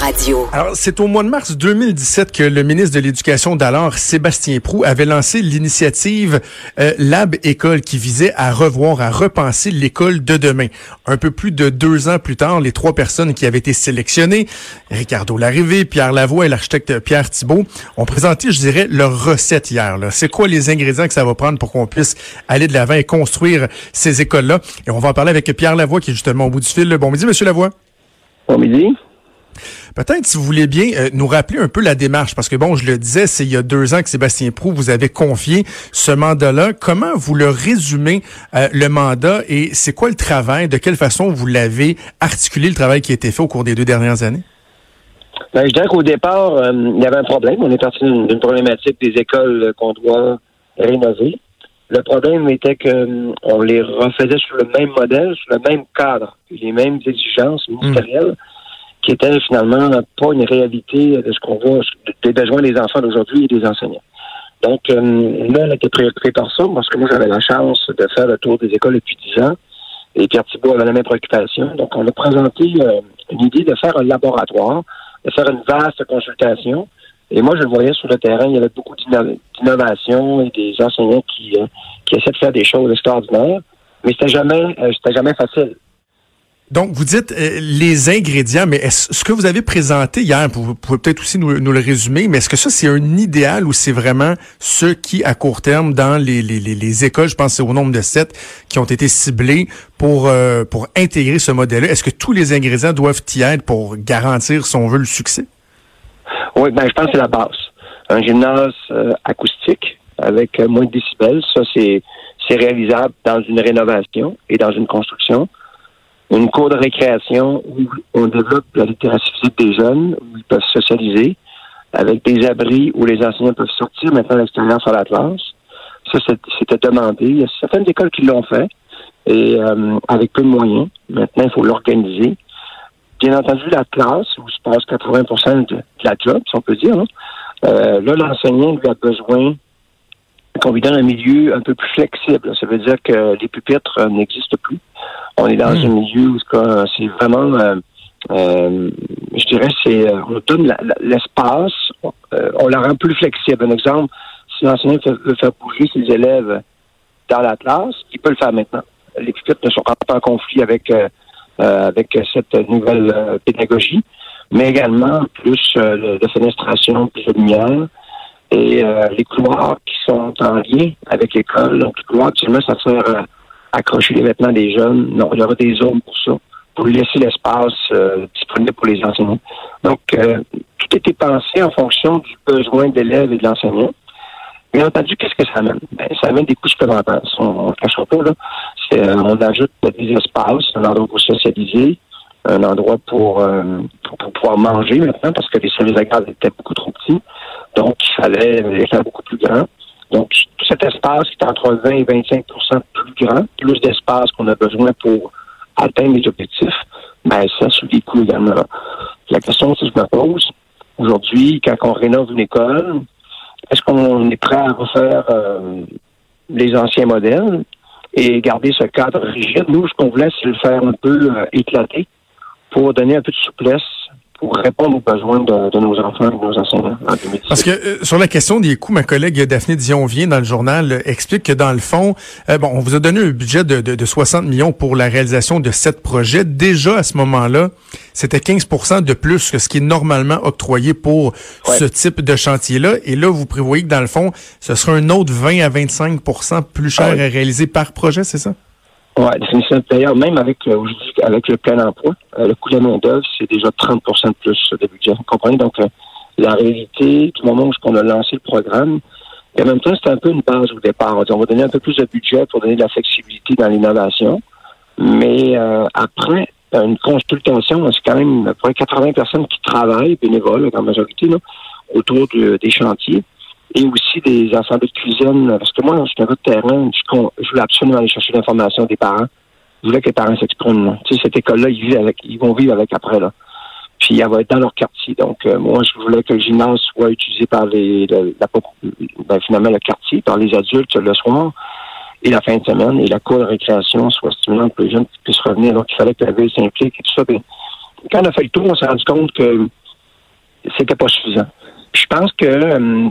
Radio. Alors, c'est au mois de mars 2017 que le ministre de l'Éducation d'alors, Sébastien Prou, avait lancé l'initiative euh, Lab École qui visait à revoir, à repenser l'école de demain. Un peu plus de deux ans plus tard, les trois personnes qui avaient été sélectionnées, Ricardo Larrivé, Pierre Lavoie et l'architecte Pierre Thibault, ont présenté, je dirais, leur recette hier. C'est quoi les ingrédients que ça va prendre pour qu'on puisse aller de l'avant et construire ces écoles-là? Et on va en parler avec Pierre Lavoie qui est justement au bout du fil. Bon midi, Monsieur Lavoie. Bon midi. Peut-être, si vous voulez bien, euh, nous rappeler un peu la démarche, parce que bon, je le disais, c'est il y a deux ans que Sébastien Prou vous avait confié ce mandat-là. Comment vous le résumez, euh, le mandat, et c'est quoi le travail? De quelle façon vous l'avez articulé, le travail qui a été fait au cours des deux dernières années? Ben, je dirais qu'au départ, euh, il y avait un problème. On est parti d'une problématique des écoles qu'on doit rénover. Le problème était que on les refaisait sur le même modèle, sur le même cadre, les mêmes exigences ministérielles qui était finalement pas une réalité de ce qu'on voit des besoins des enfants d'aujourd'hui et des enseignants. Donc, euh, là, elle a été préoccupée par ça, parce que moi, j'avais la chance de faire le tour des écoles depuis dix ans, et Pierre Thibault avait la même préoccupation. Donc, on a présenté euh, une idée de faire un laboratoire, de faire une vaste consultation. Et moi, je le voyais sur le terrain, il y avait beaucoup d'innovation et des enseignants qui, euh, qui essaient de faire des choses extraordinaires, mais c'était jamais, c'était jamais facile. Donc, vous dites euh, les ingrédients, mais est-ce ce que vous avez présenté hier, vous pouvez peut-être aussi nous, le résumer, mais est-ce que ça, c'est un idéal ou c'est vraiment ceux qui, à court terme, dans les, les, les, écoles, je pense c'est au nombre de sept, qui ont été ciblés pour, euh, pour intégrer ce modèle-là? Est-ce que tous les ingrédients doivent y être pour garantir, si on veut, le succès? Oui, ben, je pense que c'est la base. Un gymnase euh, acoustique avec moins de décibels, ça, c'est réalisable dans une rénovation et dans une construction une cour de récréation où on développe la littératie physique des jeunes, où ils peuvent socialiser, avec des abris où les enseignants peuvent sortir maintenant à sur la classe. Ça, c'était demandé. Il y a certaines écoles qui l'ont fait, et euh, avec peu de moyens. Maintenant, il faut l'organiser. Bien entendu, la classe, où se passe 80% de, la job, si on peut dire, euh, là, l'enseignant lui a besoin qu'on lui donne un milieu un peu plus flexible. Ça veut dire que les pupitres euh, n'existent plus. On est dans hmm. un milieu où c'est vraiment, euh, euh, je dirais, c'est on donne l'espace, on la rend plus flexible. Un exemple, si l'enseignant veut faire bouger ses élèves dans la classe, il peut le faire maintenant. Les pupitres ne sont pas en conflit avec avec cette nouvelle pédagogie, mais également plus de fenestration, plus de lumière et les couloirs qui sont en lien avec l'école. Donc, le couloir, actuellement, ça sert à accrocher les vêtements des jeunes. Non, il y aura des zones pour ça, pour laisser l'espace euh, disponible pour les enseignants. Donc, euh, tout été pensé en fonction du besoin d'élèves et de l'enseignant. Bien entendu, qu'est-ce que ça amène? Ben, ça amène des coûts supplémentaires. On ne cachera pas, là. Euh, on ajoute des espaces, un endroit pour socialiser, un endroit pour, pour, pouvoir manger maintenant, parce que les services agricoles étaient beaucoup trop petits. Donc, il fallait les faire beaucoup plus grands. Donc, tout cet espace qui est entre 20 et 25% plus grand, plus d'espace qu'on a besoin pour atteindre les objectifs, ben ça sur des coûts également. La question que je me pose, aujourd'hui, quand on rénove une école, est-ce qu'on est prêt à refaire euh, les anciens modèles et garder ce cadre rigide? Nous, ce qu'on voulait, c'est le faire un peu euh, éclater pour donner un peu de souplesse pour répondre aux besoins de, nos enfants et de nos enseignants en Parce que euh, sur la question des coûts, ma collègue Daphné Dion-Vient dans le journal euh, explique que dans le fond, euh, bon, on vous a donné un budget de, de, 60 millions pour la réalisation de sept projets. Déjà à ce moment-là, c'était 15% de plus que ce qui est normalement octroyé pour ce type de chantier-là. Et là, vous prévoyez que dans le fond, ce sera un autre 20 à 25% plus cher ah à réaliser par projet, c'est ça? Oui, définitivement. D'ailleurs, même avec, euh, avec le plein emploi, euh, le coût de la main-d'œuvre, c'est déjà 30% de plus de budget. Vous comprenez? Donc, euh, la réalité, du moment où on a lancé le programme, et en même temps, c'était un peu une base au départ. On, va donner un peu plus de budget pour donner de la flexibilité dans l'innovation. Mais après, une consultation, c'est quand même à peu près 80 personnes qui travaillent, bénévoles en majorité, là, autour de- des chantiers. Et aussi des assemblées de cuisine. Parce que moi, je suis un gars de terrain, je, voulais absolument aller chercher l'information des parents. Je voulais que les parents s'expriment. Tu sais, cette école-là, ils ils vont vivre avec après, là. Puis elle va être dans leur quartier. Donc, euh, moi, je voulais que le gymnase soit utilisé par les, le- ben, finalement, le quartier, par les adultes le soir et la fin de semaine. Et la cour de récréation soit stimulante pour les jeunes qui puissent revenir. Donc, il fallait que la ville s'implique et tout ça. Puis, quand on a fait le tour, on s'est rendu compte que c'était pas suffisant. Puis je pense que euh,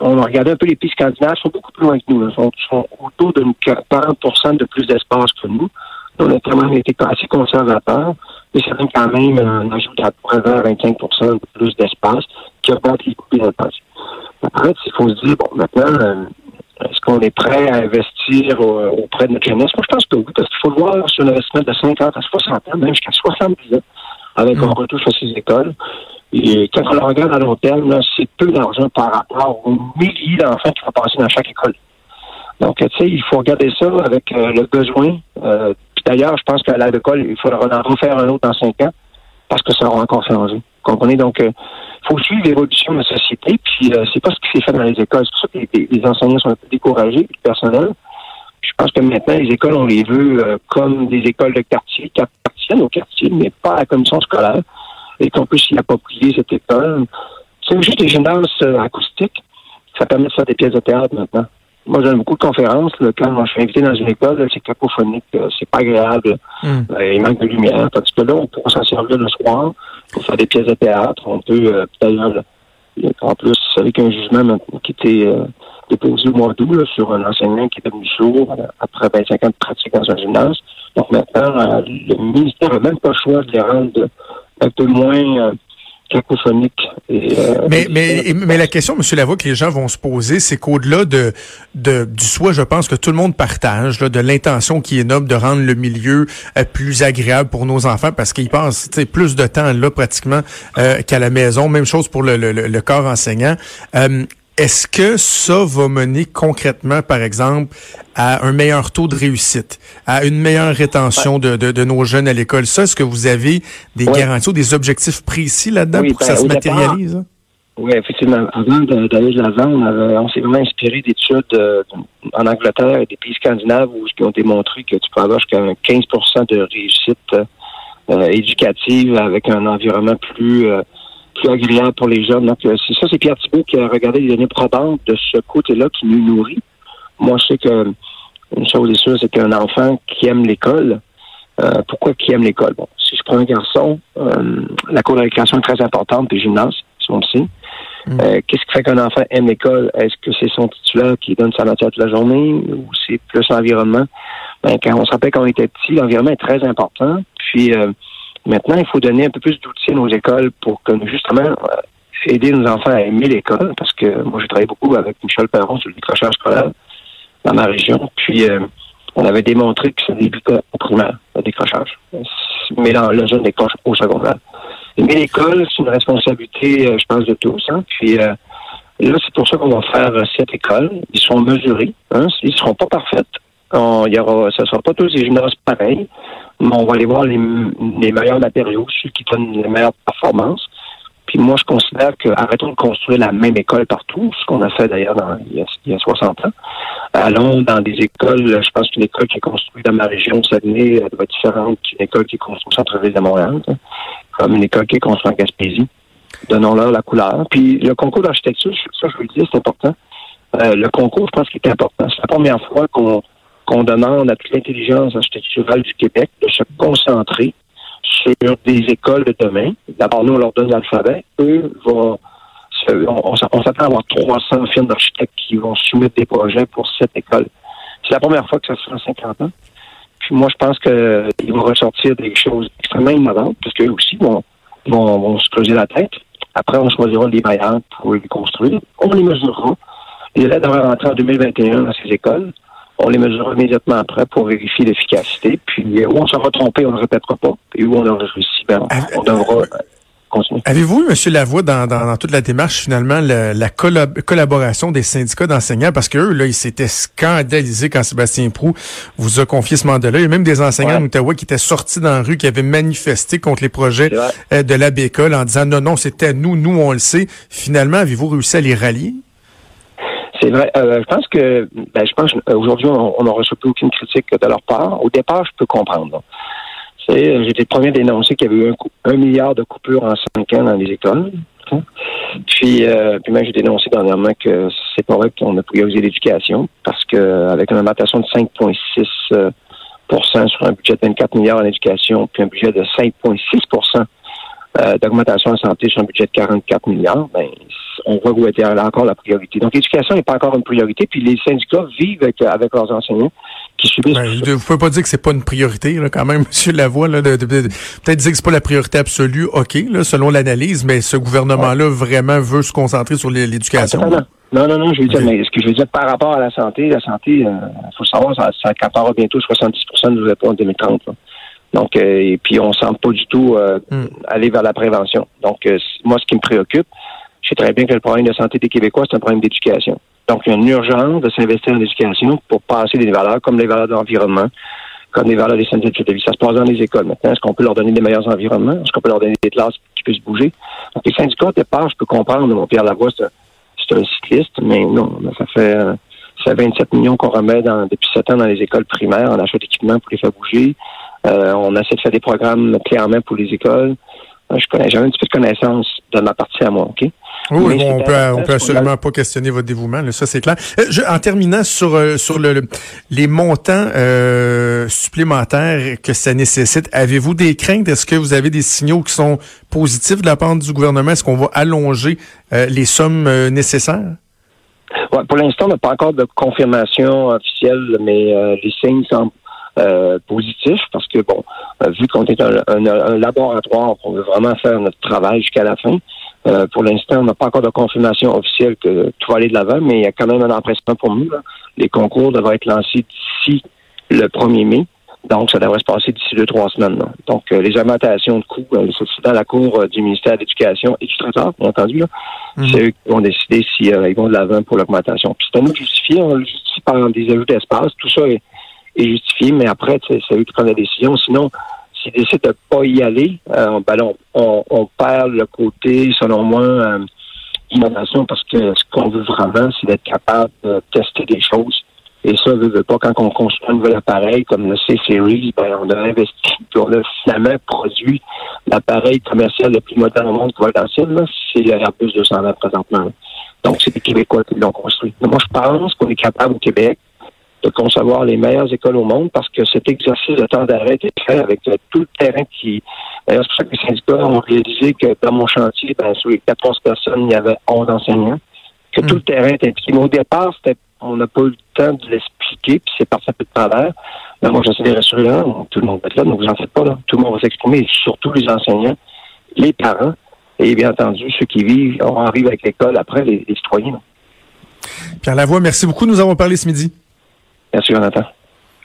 on a regardé un peu les pays scandinaves, ils sont beaucoup plus loin que nous. Ils sont, sont autour de 40% de plus d'espace que nous. On a quand même été assez conservateurs, mais ça donne quand même un ajout à peu près 25% de plus d'espace qui a pas été coupé dans le passé. Après, il faut se dire, bon, maintenant, euh, est-ce qu'on est prêt à investir euh, auprès de notre jeunesse? Moi, je pense que oui, parce qu'il faut le voir sur un investissement de 50 à 60 ans, même jusqu'à 70 ans, avec un retouche à ces écoles. Et quand on le regarde à long terme, c'est peu d'argent par rapport aux milliers d'enfants qui vont passer dans chaque école. Donc, tu sais, il faut regarder ça avec euh, le besoin. Euh, puis d'ailleurs, je pense qu'à l'aide d'école, il faudra en refaire un autre dans cinq ans parce que ça aura encore changé. Vous comprenez? Donc, il faut suivre l'évolution de la société, puis euh, c'est pas ce qui s'est fait dans les écoles. C'est pour ça que les, les enseignants sont un peu découragés, le personnel. Je pense que maintenant, les écoles, on les veut euh, comme des écoles de quartier, qui appartiennent au quartier, mais pas à la commission scolaire, et qu'on puisse s'y approprier cette école. C'est juste des gymnases euh, acoustiques, ça permet de faire des pièces de théâtre maintenant. Moi, j'ai beaucoup de conférences. Là, quand moi, je suis invité dans une école, c'est cacophonique, euh, c'est pas agréable. Hmm. Euh, il manque de lumière. Tandis que là, on pourra s'en servir le soir pour faire des pièces de théâtre. On peut, euh, d'ailleurs, là, en plus, avec un jugement maintenant qui était euh, déposé au mois d'août sur un enseignant qui est devenu sourd euh, après 25 ans de pratique dans un gymnase. Donc maintenant, euh, le ministère n'a même pas le choix de les rendre un peu moins euh, cacophoniques. Et, euh, Mais, mais, mais la question, M. Lavoie, que les gens vont se poser, c'est qu'au-delà de, de, du souhait, je pense que tout le monde partage, là, de l'intention qui est noble de rendre le milieu euh, plus agréable pour nos enfants parce qu'ils passent plus de temps là pratiquement euh, qu'à la maison. Même chose pour le, le, le corps enseignant. Est-ce que ça va mener concrètement, par exemple, à un meilleur taux de réussite, à une meilleure rétention de, de, de nos jeunes à l'école? Ça, est-ce que vous avez des Ouais. garanties ou des objectifs précis là-dedans Oui, pour que ben, ça se au départ, matérialise? hein? Oui, effectivement. Avant d'aller de l'avant, on, avait- on s'est vraiment inspiré d'études euh, en Angleterre et des pays scandinaves où qui ont démontré que tu peux avoir jusqu'à un 15% de réussite euh, éducative avec un environnement plus, euh, plus agréable pour les jeunes. Donc, euh, c'est ça, c'est Pierre Thibault qui a regardé les données probantes de ce côté-là qui nous nourrit. Moi, je sais que une chose est sûre, c'est qu'un enfant qui aime l'école, euh, pourquoi qui aime l'école? Bon, si je prends un garçon, euh, la cour de récréation est très importante, puis gymnase, si on le sait. Euh, Qu'est-ce qui fait qu'un enfant aime l'école? Est-ce que c'est son titulaire qui donne sa matière toute la journée ou c'est plus l'environnement? Ben, quand on se rappelle quand on était petit, l'environnement est très important. Puis euh, maintenant, il faut donner un peu plus d'outils à nos écoles pour que justement euh, aider nos enfants à aimer l'école. Parce que moi, j'ai travaillé beaucoup avec Michel Perron sur le décrochage scolaire dans ma région. Puis euh, on avait démontré que ça débutait au primaire, le décrochage. Mais là, le jeune décroche au secondaire. Mais l'école, c'est une responsabilité, euh, je pense, de tous. Hein. Puis euh, là, c'est pour ça qu'on va faire euh, cette école. Ils sont mesurés. Hein. Ils seront pas parfaits. Y aura, ce ne sera pas tous des gymnases pareils, mais on va aller voir les, meilleurs matériaux, ceux qui donnent les meilleures performances. Puis moi, je considère que arrêtons de construire la même école partout, ce qu'on a fait d'ailleurs il, y a, il y a 60 ans. Allons dans des écoles, je pense qu'une école qui est construite dans ma région, Saguenay, elle doit être différente qu'une école qui est construite au centre-ville de Montréal, hein, comme une école qui est construite en Gaspésie. Donnons-leur la couleur. Puis le concours d'architecture, ça, je vous le dis, c'est important. Euh, le concours, je pense qu'il est important. C'est la première fois qu'on qu'on demande à toute l'intelligence architecturale du Québec de se concentrer sur des écoles de demain. D'abord, nous, on leur donne l'alphabet. Eux vont on, s'attend à avoir 300 firmes d'architectes qui vont soumettre des projets pour cette école. C'est la première fois que ça se fait en 50 ans. Puis moi, je pense qu'ils vont ressortir des choses extrêmement innovantes, parce qu'eux aussi vont, vont, vont se creuser la tête. Après, on choisira les meilleurs pour les construire. On les mesurera. Les élèves devraient rentrer en 2021 dans ces écoles. On les mesurera immédiatement après pour vérifier l'efficacité. Puis euh, où on s'en va tromper, on ne le répétera pas. Et où on aura réussi, ben, on devra continuer. Avez-vous, M. Lavoie, dans, dans, dans, toute la démarche, finalement, la, la collaboration des syndicats d'enseignants? Parce qu'eux, là, ils s'étaient scandalisés quand Sébastien Prou vous a confié ce mandat-là. Il y a même des enseignants ouais. d'Ottawa qui étaient sortis dans la rue, qui avaient manifesté contre les projets euh, de la bécole en disant non, non, c'était nous, nous, on le sait. Finalement, avez-vous réussi à les rallier? C'est vrai. Euh, je pense que, ben, je pense aujourd'hui, on n'a reçu plus aucune critique de leur part. Au départ, je peux comprendre. J'étais le premier à dénoncer qu'il y avait eu un, milliard de coupures en cinq ans dans les écoles. Puis, euh, puis même j'ai dénoncé dernièrement que c'est pas vrai qu'on a priorisé l'éducation parce que avec une augmentation de 5,6% euh, sur un budget de 24 milliards en éducation, puis un budget de 5,6 euh, d'augmentation en santé sur un budget de 44 milliards, ben, on voit où était encore la priorité. Donc, l'éducation n'est pas encore une priorité, puis les syndicats vivent avec, avec leurs enseignants qui subissent. Ben, vous pouvez pas dire que c'est pas une priorité, là, quand même, M. Lavoie, là, de, de, de peut-être dire que c'est pas la priorité absolue, OK, là, selon l'analyse, mais ce gouvernement-là vraiment veut se concentrer sur l'éducation. Ah, non, non, non, je veux dire, mais ce que je veux dire par rapport à la santé, la santé, il euh, faut savoir, ça, ça bientôt 70 de nos en 2030. Là. Donc, euh, et puis on semble pas du tout euh, hmm. aller vers la prévention. Donc, euh, moi, ce qui me préoccupe, je sais très bien que le problème de santé des Québécois, c'est un problème d'éducation. Donc, il y a une urgence de s'investir en éducation pour passer des valeurs comme les valeurs de l'environnement, comme les valeurs des syndics de vie. Ça se passe dans les écoles maintenant. Est-ce qu'on peut leur donner des meilleurs environnements? Est-ce qu'on peut leur donner des classes qui puissent bouger? Donc, les syndicats, au départ, je peux comprendre, mon Pierre Lavoie, c'est un cycliste, mais non, ça fait... ça 27 millions qu'on remet dans, depuis 7 ans dans les écoles primaires en achat d'équipements pour les faire bouger. Euh, on essaie de faire des programmes clairement pour les écoles. Euh, je connais, j'ai un petit peu de connaissance de ma partie à moi, OK? Oui, on peut, on peut absolument pas questionner votre dévouement, là, ça c'est clair. Euh, je, en terminant sur sur le, les montants euh, supplémentaires que ça nécessite, avez-vous des craintes? Est-ce que vous avez des signaux qui sont positifs de la part du gouvernement? Est-ce qu'on va allonger euh, les sommes nécessaires? Ouais, Pour l'instant, on n'a pas encore de confirmation officielle, mais les signes sont euh, positif parce que, bon, euh, vu qu'on est un, un, laboratoire, on veut vraiment faire notre travail jusqu'à la fin. Euh, pour l'instant, on n'a pas encore de confirmation officielle que tout va aller de l'avant, mais il y a quand même un empressement pour nous. Là. Les concours devraient être lancés d'ici le 1er mai. Donc, ça devrait se passer d'ici deux, trois semaines. Donc, les augmentations de coûts, c'est dans la cour du ministère de l'Éducation et du Trésor, bien entendu. Là. Mhm. C'est eux qui vont décider s'ils ils vont de l'avant pour l'augmentation. Puis c'est à nous de justifier. On le justifie par des ajouts d'espace. Tout ça est, est justifié, mais après, c'est eux qui prennent la décision. Sinon, s'ils décident de pas y aller, euh, ben on, on, perd le côté, selon moi, euh, innovation, parce que ce qu'on veut vraiment, c'est d'être capable de tester des choses. Et ça, veut, veut pas, quand on construit un nouvel appareil comme le C-Series, ben, on a investi, on a finalement produit l'appareil commercial le plus moderne au monde qui va être ancien, c'est l'Airbus 220 présentement. Donc, c'est les Québécois qui l'ont construit. moi, je pense qu'on est capable au Québec de concevoir les meilleures écoles au monde parce que cet exercice de temps d'arrêt est fait avec euh, tout le terrain qui. D'ailleurs, c'est pour ça que les syndicats ont réalisé que dans mon chantier, ben, sur les 14 personnes, il y avait 11 enseignants, que tout le hmm. terrain était impliqué. Mais au départ, c'était on n'a pas eu le temps de l'expliquer, puis c'est parti un peu de travers. Mais moi, j'essaie de rassurer là, tout le monde va être là, donc vous en faites pas, là. Tout le monde va s'exprimer, surtout les enseignants, les parents, et bien entendu, ceux qui vivent, on arrive avec l'école après, les, les citoyens. Pierre Lavoie, merci beaucoup. Nous avons parlé ce midi. Merci, Jonathan.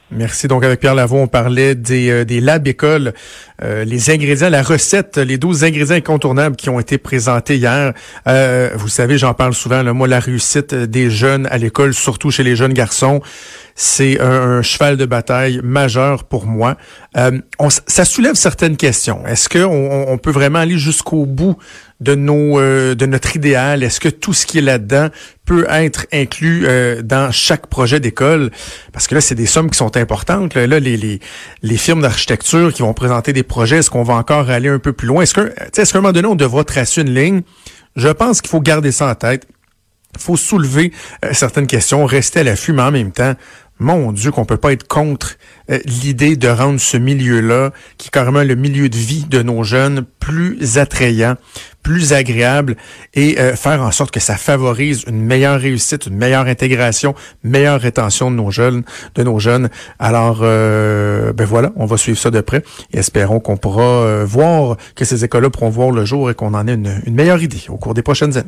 Merci. Donc, avec Pierre Lavoie, on parlait des, euh, des labs écoles, euh, les ingrédients, la recette, les 12 ingrédients incontournables qui ont été présentés hier. Euh, vous savez, j'en parle souvent, là, moi, la réussite des jeunes à l'école, surtout chez les jeunes garçons, c'est un, cheval de bataille majeur pour moi. On, ça soulève certaines questions. Est-ce qu'on on peut vraiment aller jusqu'au bout de nos euh, de notre idéal? Est-ce que tout ce qui est là-dedans peut être inclus euh, dans chaque projet d'école? Parce que là, c'est des sommes qui sont importantes. Là, les, les, les firmes d'architecture qui vont présenter des projets, est-ce qu'on va encore aller un peu plus loin? Est-ce que est-ce qu'à un moment donné, on devra tracer une ligne? Je pense qu'il faut garder ça en tête. Il faut soulever euh, certaines questions, rester à l'affût, mais en même temps, mon Dieu, qu'on peut pas être contre euh, l'idée de rendre ce milieu-là, qui est carrément le milieu de vie de nos jeunes, plus attrayant, plus agréable et euh, faire en sorte que ça favorise une meilleure réussite, une meilleure intégration, meilleure rétention de nos jeunes. Alors, euh, ben voilà, on va suivre ça de près et espérons qu'on pourra voir que ces écoles-là pourront voir le jour et qu'on en ait une meilleure idée au cours des prochaines années.